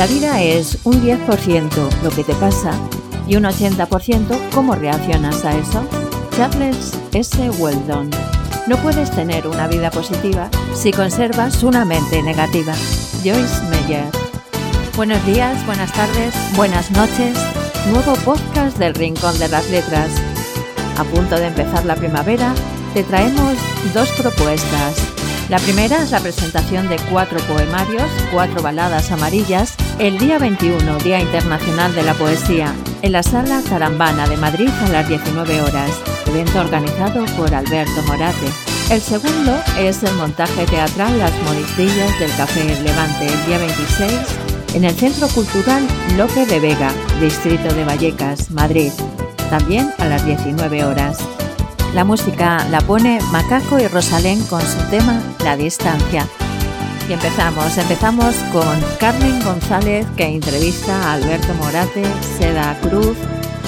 La vida es un 10% lo que te pasa y un 80% cómo reaccionas a eso. Charles S. Weldon. No puedes tener una vida positiva si conservas una mente negativa. Joyce Meyer. Buenos días, buenas tardes, buenas noches. Nuevo podcast del Rincón de las Letras. A punto de empezar la primavera, te traemos dos propuestas. La primera es la presentación de cuatro poemarios, cuatro baladas amarillas, el día 21, Día Internacional de la Poesía, en la Sala Tarambana de Madrid a las 19 horas, evento organizado por Alberto Morate. El segundo es el montaje teatral Las Moristillas del Café Levante el día 26 en el Centro Cultural Lope de Vega, Distrito de Vallecas, Madrid, también a las 19 horas. La música la pone Macaco y Rosalén con su tema La Distancia. Y empezamos, empezamos con Carmen González que entrevista a Alberto Morate, Seda Cruz,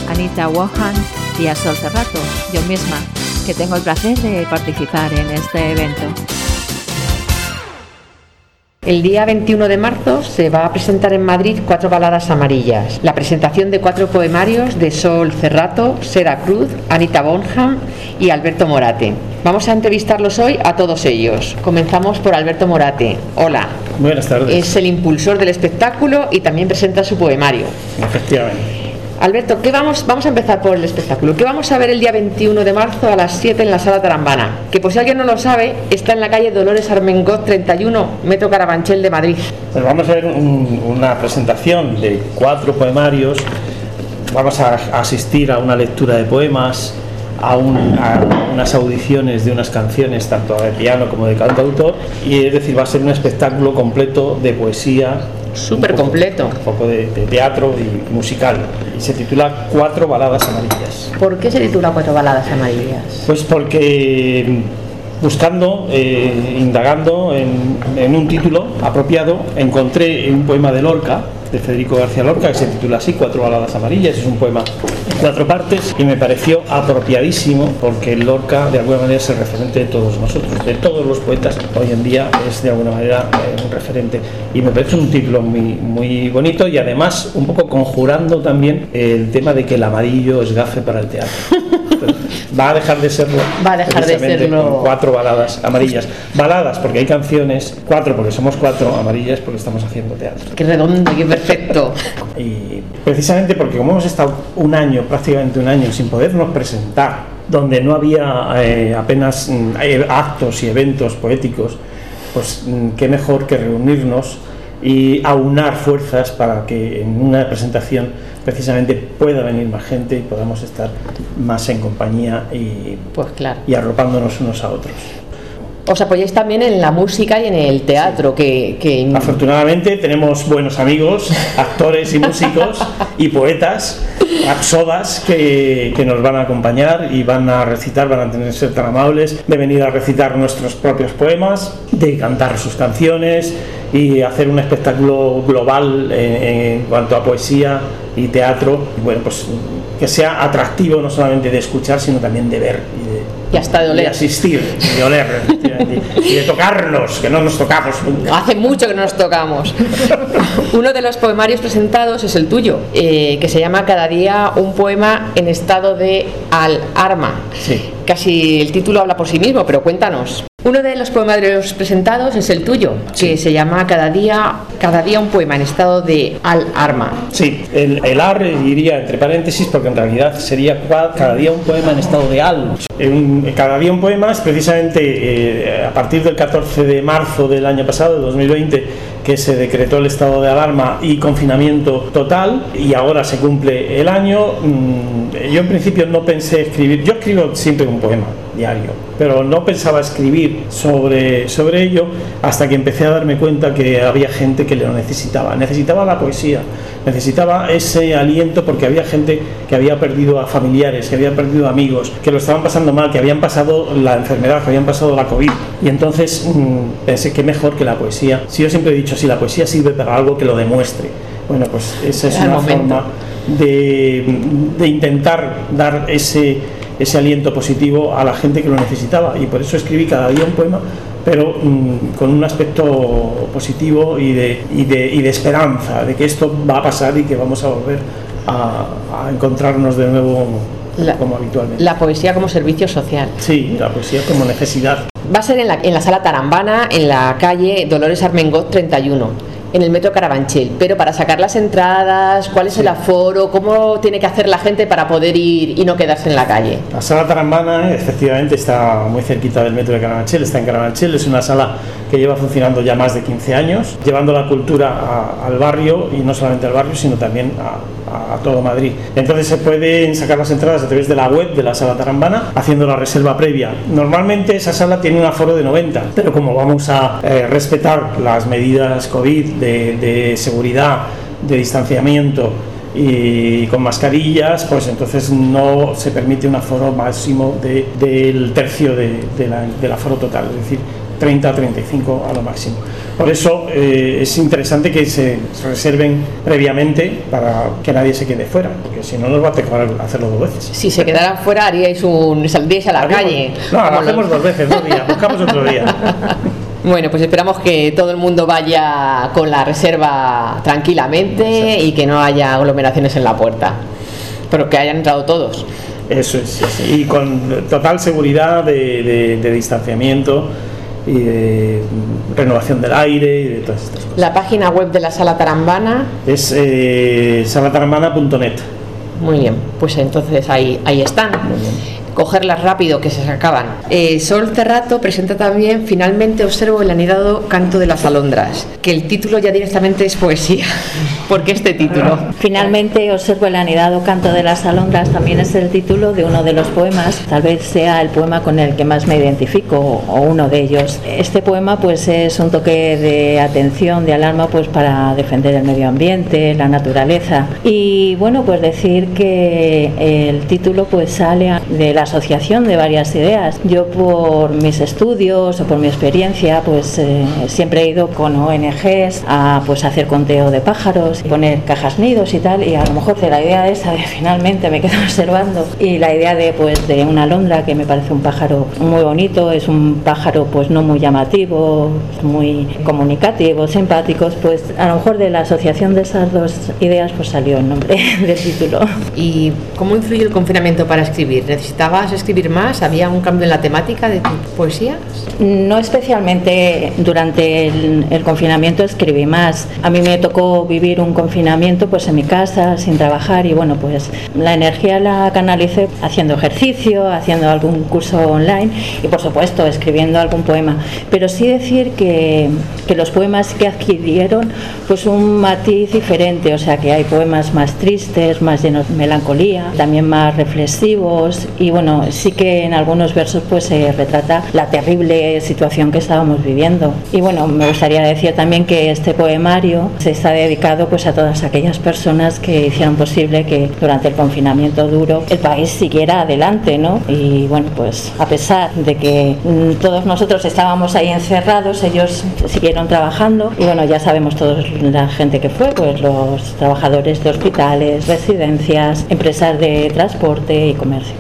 Anita Wohan y a Sol Cerrato, yo misma, que tengo el placer de participar en este evento. El día 21 de marzo se va a presentar en Madrid cuatro baladas amarillas. La presentación de cuatro poemarios de Sol Cerrato, Seda Cruz, Anita Bonham y Alberto Morate. Vamos a entrevistarlos hoy a todos ellos. Comenzamos por Alberto Morate. Hola. Buenas tardes. Es el impulsor del espectáculo y también presenta su poemario. Efectivamente. Alberto, ¿qué vamos, vamos a empezar por el espectáculo. ¿Qué vamos a ver el día 21 de marzo a las 7 en la Sala Tarambana? Que por si alguien no lo sabe, está en la calle Dolores Armengot 31, Metro Carabanchel de Madrid. Pues vamos a ver un- una presentación de cuatro poemarios. Vamos a asistir a una lectura de poemas, a unas audiciones de unas canciones, tanto de piano como de cantautor. Y es decir, va a ser un espectáculo completo de poesía. Súper completo. Un poco de, de teatro y musical. Y se titula Cuatro baladas amarillas. ¿Por qué se titula Cuatro baladas amarillas? Pues porque mm, buscando, eh, indagando en, en un título apropiado, encontré un poema de Lorca, de Federico García Lorca, que se titula así, Cuatro baladas amarillas, es un poema en cuatro partes y me pareció apropiadísimo porque Lorca de alguna manera es el referente de todos nosotros, de todos los poetas, hoy en día es de alguna manera eh, un referente y me parece un título muy, muy bonito y además un poco conjurando también el tema de que el amarillo es gafe para el teatro. Va a dejar de serlo. Va a dejar de precisamente serlo. con cuatro baladas amarillas. Baladas porque hay canciones, cuatro porque somos cuatro, amarillas porque estamos haciendo teatro. Qué redondo, qué perfecto. Y precisamente porque como hemos estado un año, prácticamente un año, sin podernos presentar, donde no había eh, apenas mm, eh, actos y eventos poéticos, pues mm, qué mejor que reunirnos y aunar fuerzas para que en una presentación precisamente pueda venir más gente y podamos estar más en compañía y, Pues claro. y arropándonos unos a otros. Os apoyáis también en la música y en el teatro, que, que Afortunadamente tenemos buenos amigos, actores y músicos y poetas, rapsodas que, que nos van a acompañar y van a recitar, van a tener ser tan amables de venir a recitar nuestros propios poemas, de cantar sus canciones y hacer un espectáculo global en, en cuanto a poesía y teatro. Y bueno, pues que sea atractivo no solamente de escuchar, sino también de ver y de, y hasta de oler. asistir y de oler y de tocarnos, que no nos tocamos nunca. Hace mucho que no nos tocamos. Uno de los poemarios presentados es el tuyo, eh, que se llama Cada día un poema en estado de alarma. Sí. Casi el título habla por sí mismo, pero cuéntanos. Uno de los poemarios presentados es el tuyo, que se llama Cada día, cada día un poema en estado de alarma. Sí, el, el ar iría entre paréntesis porque en realidad sería cada día un poema en estado de al. Un- cada día un poema es precisamente eh, a partir del 14 de marzo del año pasado, de 2020, que se decretó el estado de alarma y confinamiento total y ahora se cumple el año. Mm, Yo en principio no pensé escribir, yo escribo siempre un poema diario, pero no pensaba escribir sobre, sobre ello hasta que empecé a darme cuenta que había gente que lo necesitaba, necesitaba la poesía, necesitaba ese aliento porque había gente que había perdido a familiares, que había perdido amigos, que lo estaban pasando mal, que habían pasado la enfermedad, que habían pasado la COVID. Y entonces mm, pensé que mejor que la poesía. Si yo siempre he dicho, si la poesía sirve para algo, que lo demuestre. Bueno, pues esa es una forma de, de intentar dar ese, ese aliento positivo a la gente que lo necesitaba. Y por eso escribí cada día un poema pero mm, con un aspecto positivo y de, y, de, y de esperanza, de que esto va a pasar y que vamos a volver a, a encontrarnos de nuevo La- como habitualmente. La poesía como servicio social. Sí, la poesía como necesidad. Va a ser en la, en la sala Tarambana, en la calle Dolores Armengot 31, en el metro Carabanchel. Pero para sacar las entradas, ¿cuál es el aforo? ¿Cómo tiene que hacer la gente para poder ir y no quedarse en la calle? La sala Tarambana efectivamente está muy cerquita del metro de Carabanchel, está en Carabanchel, es una sala que lleva funcionando ya más de 15 años, llevando la cultura a- al barrio y no solamente al barrio, sino también a, a todo Madrid. Entonces se pueden sacar las entradas a través de la web de la sala Tarambana haciendo la reserva previa. Normalmente esa sala tiene un aforo de 90, pero como vamos a eh, respetar las medidas COVID de, de seguridad, de distanciamiento, y con mascarillas, pues entonces no se permite un aforo máximo de- del tercio de, de la- del aforo total, es decir, 30 a 35 a lo máximo. Por eso eh, es interesante que se reserven previamente para que nadie se quede fuera, porque si no nos va a tocar hacerlo dos veces. Si se quedaran fuera, haríais un, saldríais a la calle. No, lo hacemos los- dos veces, dos días, buscamos otro día. Bueno, pues esperamos que todo el mundo vaya con la reserva tranquilamente y que no haya aglomeraciones en la puerta. Pero que hayan entrado todos. Eso es, y con total seguridad de, de- de distanciamiento y de renovación del aire y de todas estas cosas. La página web de la sala Tarambana, Es eh, salataramana.net. muy bien, pues entonces ahí, ahí están. Cogerlas rápido que se acaban. Eh, Sol Cerrato presenta también Finalmente observo el anidado canto de las alondras, que el título ya directamente es poesía. ¿Por qué este título? Finalmente observo el anidado canto de las alondras, también es el título de uno de los poemas, tal vez sea el poema con el que más me identifico o uno de ellos. Este poema pues es un toque de atención, de alarma pues para defender el medio ambiente, la naturaleza y bueno pues decir que el título pues sale de la asociación de varias ideas. Yo por mis estudios o por mi experiencia pues eh, siempre he ido con ONGs a pues hacer conteo de pájaros, poner cajas nidos y tal y a lo mejor de la idea esa de finalmente me quedo observando y la idea de pues de una alondra que me parece un pájaro muy bonito, es un pájaro pues no muy llamativo, muy comunicativo, simpáticos, pues a lo mejor de la asociación de esas dos ideas pues salió el nombre del título. ¿Y cómo influyó el confinamiento para escribir? ¿Necesitabas escribir más? ¿Había un cambio en la temática de tu poesía? No especialmente durante el, el confinamiento escribí más. A mí me tocó vivir un confinamiento pues en mi casa sin trabajar y bueno pues la energía la canalicé haciendo ejercicio, haciendo algún curso online y por supuesto escribiendo algún poema. Pero sí decir que, que los poemas que adquirieron pues un matiz diferente, o sea que hay poemas más tristes, más llenos de melancolía, también más reflexivos y bueno, sí que en algunos versos pues se retrata la terrible situación que estábamos viviendo. Y bueno, me gustaría decir también que este poemario se está dedicado pues a todas aquellas personas que hicieron posible que durante el confinamiento duro el país siguiera adelante, ¿no? Y bueno, pues a pesar de que mm, todos nosotros estábamos ahí encerrados, ellos siguieron trabajando y bueno, ya sabemos todos la gente que fue, pues los trabajadores de hospitales, residencias, empresas de transporte y comercio.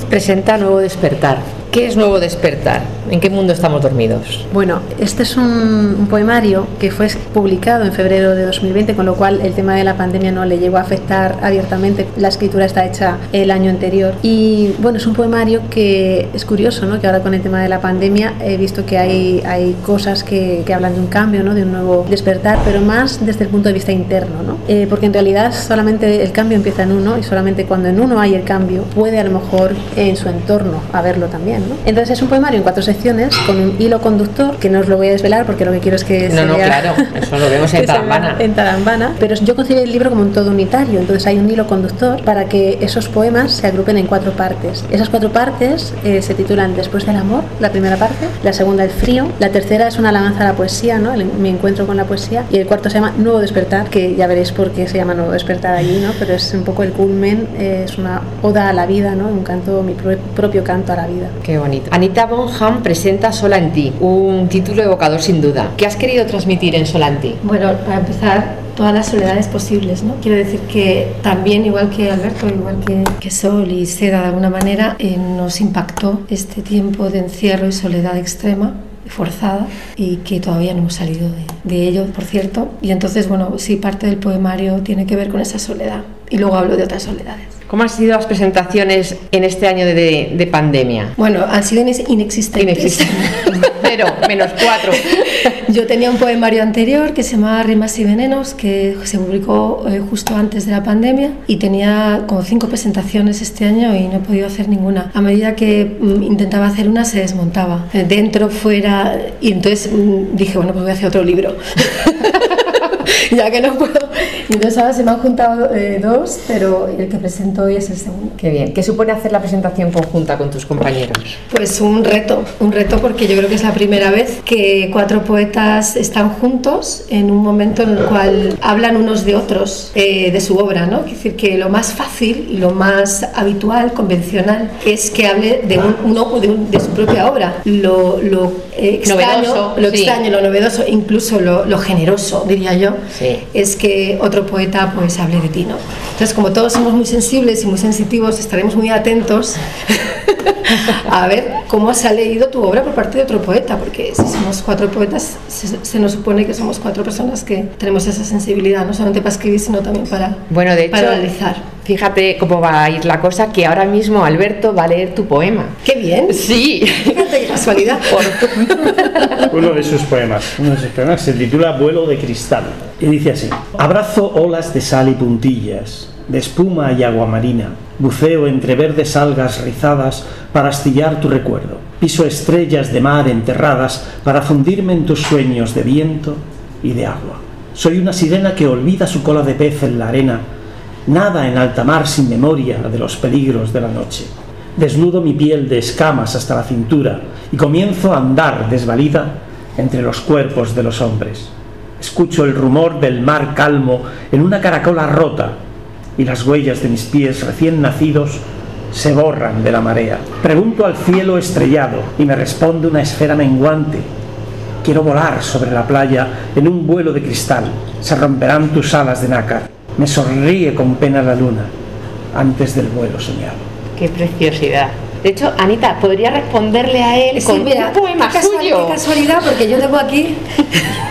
Presenta Nuevo Despertar. ¿Qué es Nuevo Despertar? ¿En qué mundo estamos dormidos? Bueno, este es un, un poemario que fue publicado en febrero de 2020, con lo cual el tema de la pandemia no le llegó a afectar abiertamente. La escritura está hecha el año anterior. Y bueno, es un poemario que es curioso, ¿no? Que ahora con el tema de la pandemia he visto que hay, hay cosas que, que hablan de un cambio, ¿no? De un nuevo despertar, pero más desde el punto de vista interno, ¿no? Eh, porque en realidad solamente el cambio empieza en uno y solamente cuando en uno hay el cambio puede a lo mejor en su entorno haberlo también, ¿no? Entonces es un poemario en cuatro secciones con un hilo conductor que no os lo voy a desvelar porque lo que quiero es que No, se no, vea- claro, eso lo vemos en Tarambana. en Tarambana, pero yo concebí el libro como un todo unitario, entonces hay un hilo conductor para que esos poemas se agrupen en cuatro partes. Esas cuatro partes eh, se titulan Después del amor, la primera parte, la segunda El frío, la tercera es una alabanza a la poesía, ¿no? El- mi encuentro con la poesía, y el cuarto se llama Nuevo despertar, que ya veréis por qué se llama Nuevo despertar allí, ¿no? Pero es un poco el culmen, eh, es una oda a la vida, ¿no? Un canto, mi pro- propio canto a la vida. Qué bonito. Anita Bonham presenta Sola en ti, un título evocador sin duda. ¿Qué has querido transmitir en Sola en ti? Bueno, para empezar, todas las soledades posibles, ¿no? Quiero decir que también, igual que Alberto, igual que, que Sol y Seda de alguna manera, eh, nos impactó este tiempo de encierro y soledad extrema forzada y que todavía no hemos salido de, de ello, por cierto. Y entonces, bueno, sí, parte del poemario tiene que ver con esa soledad. Y luego hablo de otras soledades. ¿Cómo han sido las presentaciones en este año de, de pandemia? Bueno, han sido inexistentes. Inexistentes. Cero, menos cuatro. Yo tenía un poemario anterior que se llamaba Rimas y Venenos, que se publicó eh, justo antes de la pandemia y tenía como cinco presentaciones este año y no he podido hacer ninguna. A medida que mm, intentaba hacer una se desmontaba, eh, dentro, fuera, y entonces mm, dije, bueno, pues voy a hacer otro libro. ya que no puedo. Y entonces ahora se me han juntado eh, dos, pero el que presento hoy es el segundo. Qué bien. ¿Qué supone hacer la presentación conjunta con tus compañeros? Pues un reto, un reto porque yo creo que es la primera vez que cuatro poetas están juntos en un momento en el cual hablan unos de otros eh, de su obra, ¿no? Es decir, que lo más fácil, lo más habitual, convencional, es que hable de uno de, de, su propia obra. Lo, lo extraño, Novedoso, lo sí. extraño, lo novedoso, incluso lo, lo generoso, diría yo, Sí. es que otro poeta pues hable de ti, ¿no? Entonces, como todos somos muy sensibles y muy sensitivos, estaremos muy atentos a ver cómo se ha leído tu obra por parte de otro poeta, porque si somos cuatro poetas, se, se nos supone que somos cuatro personas que tenemos esa sensibilidad, no solamente para escribir, sino también para, Bueno, de para hecho, analizar. fíjate cómo va a ir la cosa, que ahora mismo Alberto va a leer tu poema. ¡Qué bien! Sí. Fíjate casualidad. Uno de sus poemas, uno de sus poemas se titula Vuelo de cristal y dice así: Abrazo olas de sal y puntillas, de espuma y agua marina, buceo entre verdes algas rizadas para astillar tu recuerdo, piso estrellas de mar enterradas para fundirme en tus sueños de viento y de agua. Soy una sirena que olvida su cola de pez en la arena, nada en alta mar sin memoria de los peligros de la noche. Desnudo mi piel de escamas hasta la cintura y comienzo a andar desvalida entre los cuerpos de los hombres. Escucho el rumor del mar calmo en una caracola rota y las huellas de mis pies recién nacidos se borran de la marea. Pregunto al cielo estrellado y me responde una esfera menguante. Quiero volar sobre la playa en un vuelo de cristal. Se romperán tus alas de nácar. Me sonríe con pena la luna antes del vuelo soñado. Qué preciosidad. De hecho, Anita, podría responderle a él Sí, con mira, un poema qué casual- suyo. Qué casualidad, porque yo tengo aquí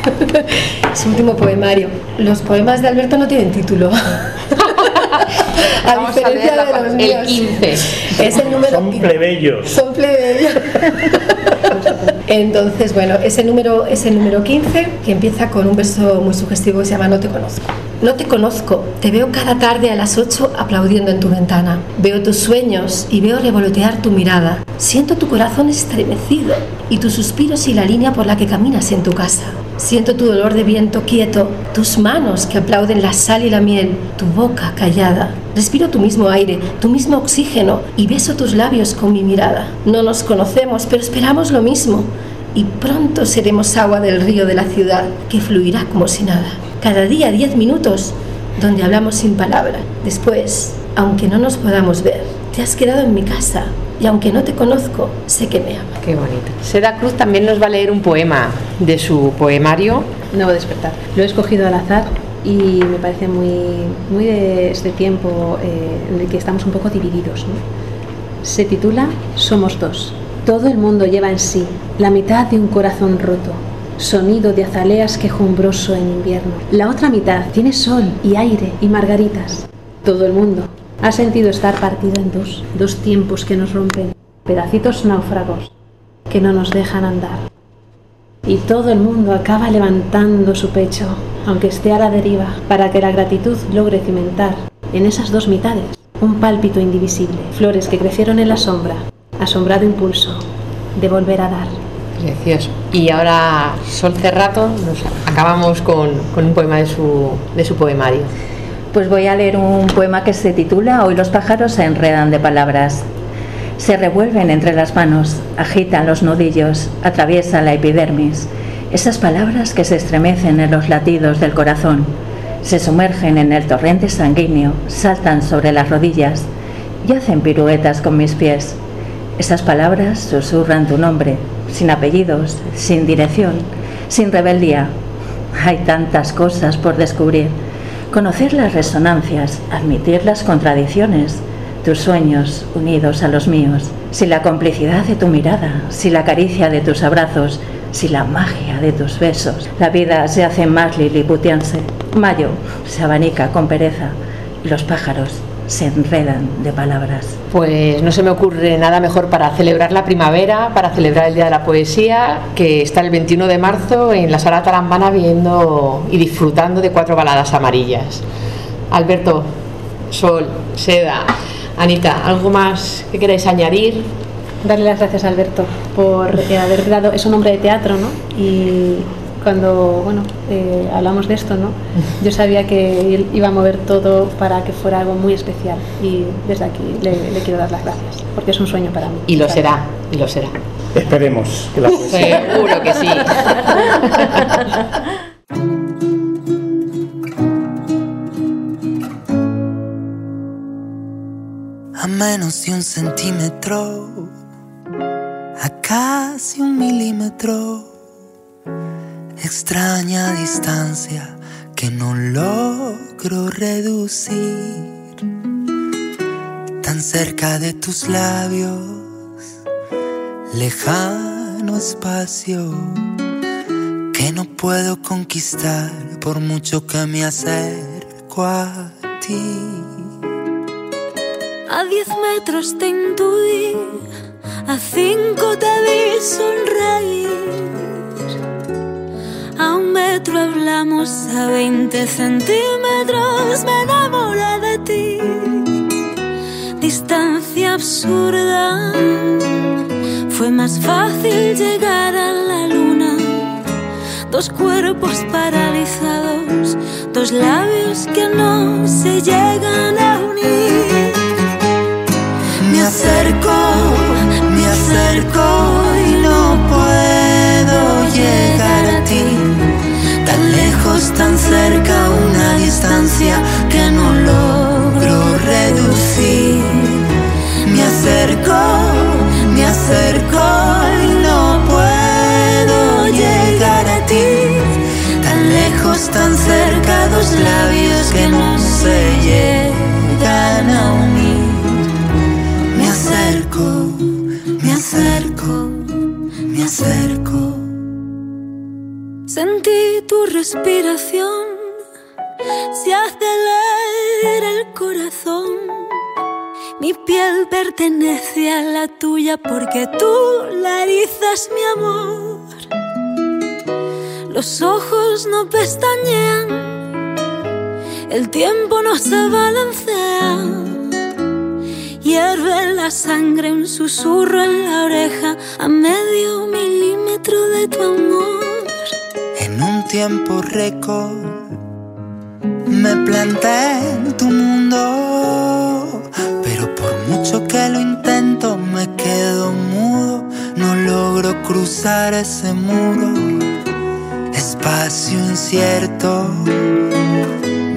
su último poemario. Los poemas de Alberto no tienen título. a Vamos diferencia de los el míos. 15. Es el número Son plebeyos. Son plebeyos. Entonces, bueno, ese número es el número 15 que empieza con un verso muy sugestivo que se llama No te conozco. No te conozco, te veo cada tarde a las 8 aplaudiendo en tu ventana. Veo tus sueños y veo revolotear tu mirada. Siento tu corazón estremecido y tus suspiros y la línea por la que caminas en tu casa. Siento tu dolor de viento quieto, tus manos que aplauden la sal y la miel, tu boca callada. Respiro tu mismo aire, tu mismo oxígeno y beso tus labios con mi mirada. No nos conocemos, pero esperamos lo mismo. Y pronto seremos agua del río de la ciudad que fluirá como si nada. Cada día diez minutos donde hablamos sin palabra. Después, aunque no nos podamos ver, te has quedado en mi casa y aunque no te conozco, sé que me amas. Qué bonito. Seda Cruz también nos va a leer un poema de su poemario. Nuevo despertar. Lo he escogido al azar y me parece muy, muy de este tiempo eh, en el que estamos un poco divididos. ¿no? Se titula Somos dos. Todo el mundo lleva en sí la mitad de un corazón roto, sonido de azaleas quejumbroso en invierno. La otra mitad tiene sol y aire y margaritas. Todo el mundo ha sentido estar partido en dos, dos tiempos que nos rompen, pedacitos náufragos que no nos dejan andar y todo el mundo acaba levantando su pecho, aunque esté a la deriva, para que la gratitud logre cimentar en esas dos mitades un pálpito indivisible, flores que crecieron en la sombra, asombrado impulso de volver a dar. Y ahora, Sol Cerrato, nos acabamos con, con un poema de su, de su poemario. Pues voy a leer un poema que se titula Hoy los pájaros se enredan de palabras. Se revuelven entre las manos, agitan los nudillos, atraviesan la epidermis. Esas palabras que se estremecen en los latidos del corazón, se sumergen en el torrente sanguíneo, saltan sobre las rodillas y hacen piruetas con mis pies. Esas palabras susurran tu nombre, sin apellidos, sin dirección, sin rebeldía. Hay tantas cosas por descubrir. Conocer las resonancias, admitir las contradicciones, tus sueños unidos a los míos, si la complicidad de tu mirada, si la caricia de tus abrazos, si la magia de tus besos. La vida se hace más liliputianse. Mayo se abanica con pereza los pájaros se enredan de palabras. Pues no se me ocurre nada mejor para celebrar la primavera, para celebrar el Día de la Poesía, que estar el 21 de marzo en la sala Tarambana viendo y disfrutando de cuatro baladas amarillas. Alberto, Sol, Seda, Anita, ¿algo más que queráis añadir? Darle las gracias a Alberto por eh, haber dado, es un hombre de teatro, ¿no? Y cuando bueno, eh, hablamos de esto, ¿no? yo sabía que él iba a mover todo para que fuera algo muy especial y desde aquí le, quiero dar las gracias, porque es un sueño para mí. Y lo será, y lo será. Esperemos que la Seguro que sí. a menos de un centímetro, a casi un milímetro extraña distancia que no logro reducir. Tan cerca de tus labios, lejano espacio que no puedo conquistar por mucho que me acerco a ti. A diez metros te intuí, a cinco te vi sonreír hablamos, a 20 centímetros me enamoré de ti. Distancia absurda, fue más fácil llegar a la luna. Dos cuerpos paralizados, dos labios que no se llegan a unir. Me acerco, respiración, se acelera el corazón. Mi piel pertenece a la tuya porque tú la erizas mi amor. Los ojos no pestañean, el tiempo no se balancea. Hierve la sangre, un susurro en la oreja a medio milímetro de tu amor tiempo récord. Me planté en tu mundo, pero por mucho que lo intento me quedo mudo, no logro cruzar ese muro, espacio incierto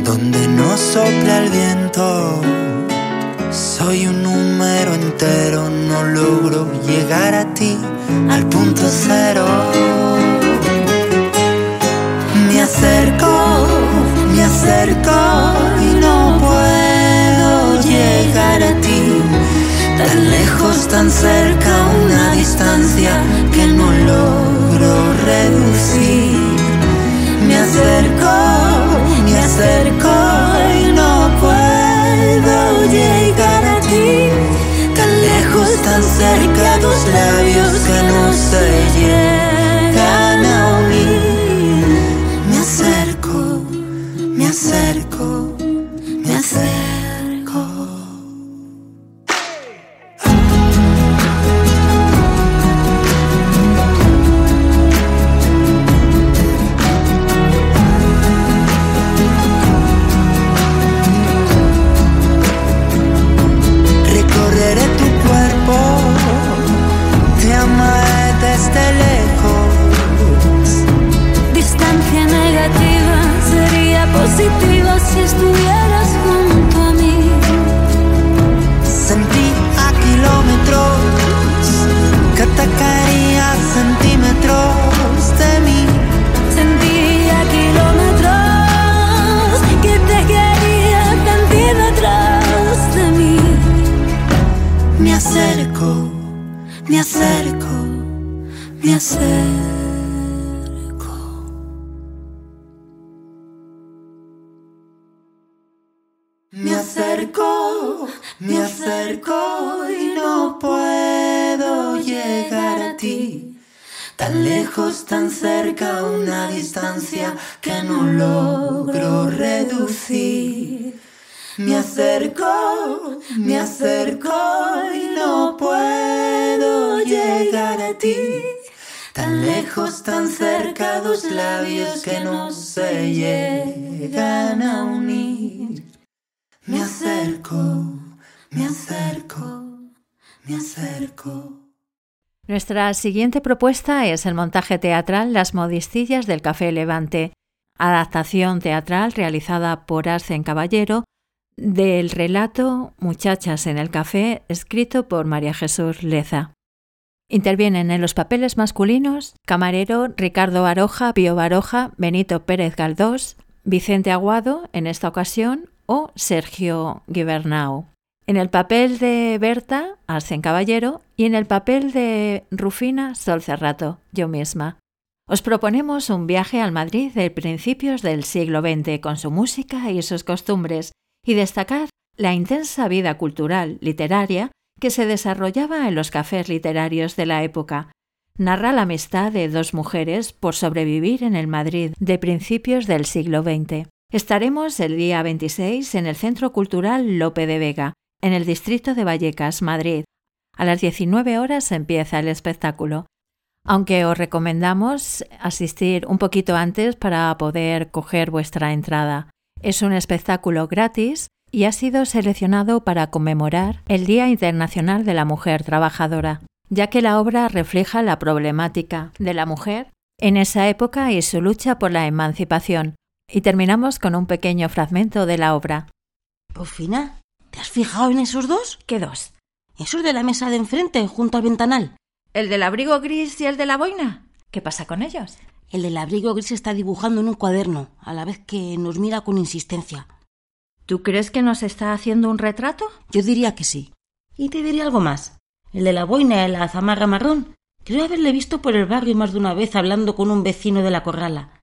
donde no sopla el viento. Soy un número entero, no logro llegar a ti al punto cero acerco, me acerco y no puedo llegar a ti. Tan lejos, tan cerca, una distancia que no logro reducir. Me acerco, me acerco y no puedo llegar a ti. Tan lejos, tan cerca, dos labios que no se llegan Me acerco, me acerco y no puedo llegar a ti. Tan lejos, tan cerca, una distancia que no logro reducir. Me acerco, me acerco y no puedo llegar a ti. Tan lejos, tan cerca, dos labios que no se llegan a unir. Me acerco, me acerco, me acerco. Nuestra siguiente propuesta es el montaje teatral Las modistillas del Café Levante, adaptación teatral realizada por Arcen Caballero del relato Muchachas en el Café, escrito por María Jesús Leza. Intervienen en los papeles masculinos camarero Ricardo Baroja, Pío Baroja, Benito Pérez Galdós, Vicente Aguado, en esta ocasión, o Sergio Gibernau. En el papel de Berta, Arsen Caballero, y en el papel de Rufina, Sol Cerrato, yo misma. Os proponemos un viaje al Madrid de principios del siglo XX con su música y sus costumbres, y destacar la intensa vida cultural, literaria, que se desarrollaba en los cafés literarios de la época. Narra la amistad de dos mujeres por sobrevivir en el Madrid de principios del siglo XX. Estaremos el día 26 en el Centro Cultural Lope de Vega, en el distrito de Vallecas, Madrid. A las 19 horas empieza el espectáculo, aunque os recomendamos asistir un poquito antes para poder coger vuestra entrada. Es un espectáculo gratis y ha sido seleccionado para conmemorar el Día Internacional de la Mujer Trabajadora, ya que la obra refleja la problemática de la mujer en esa época y su lucha por la emancipación. Y terminamos con un pequeño fragmento de la obra. Rufina, ¿te has fijado en esos dos? ¿Qué dos? Esos de la mesa de enfrente, junto al ventanal. ¿El del abrigo gris y el de la boina? ¿Qué pasa con ellos? El del abrigo gris está dibujando en un cuaderno, a la vez que nos mira con insistencia. ¿Tú crees que nos está haciendo un retrato? Yo diría que sí. Y te diría algo más. El de la boina y la zamarra marrón. Creo haberle visto por el barrio más de una vez hablando con un vecino de la corrala.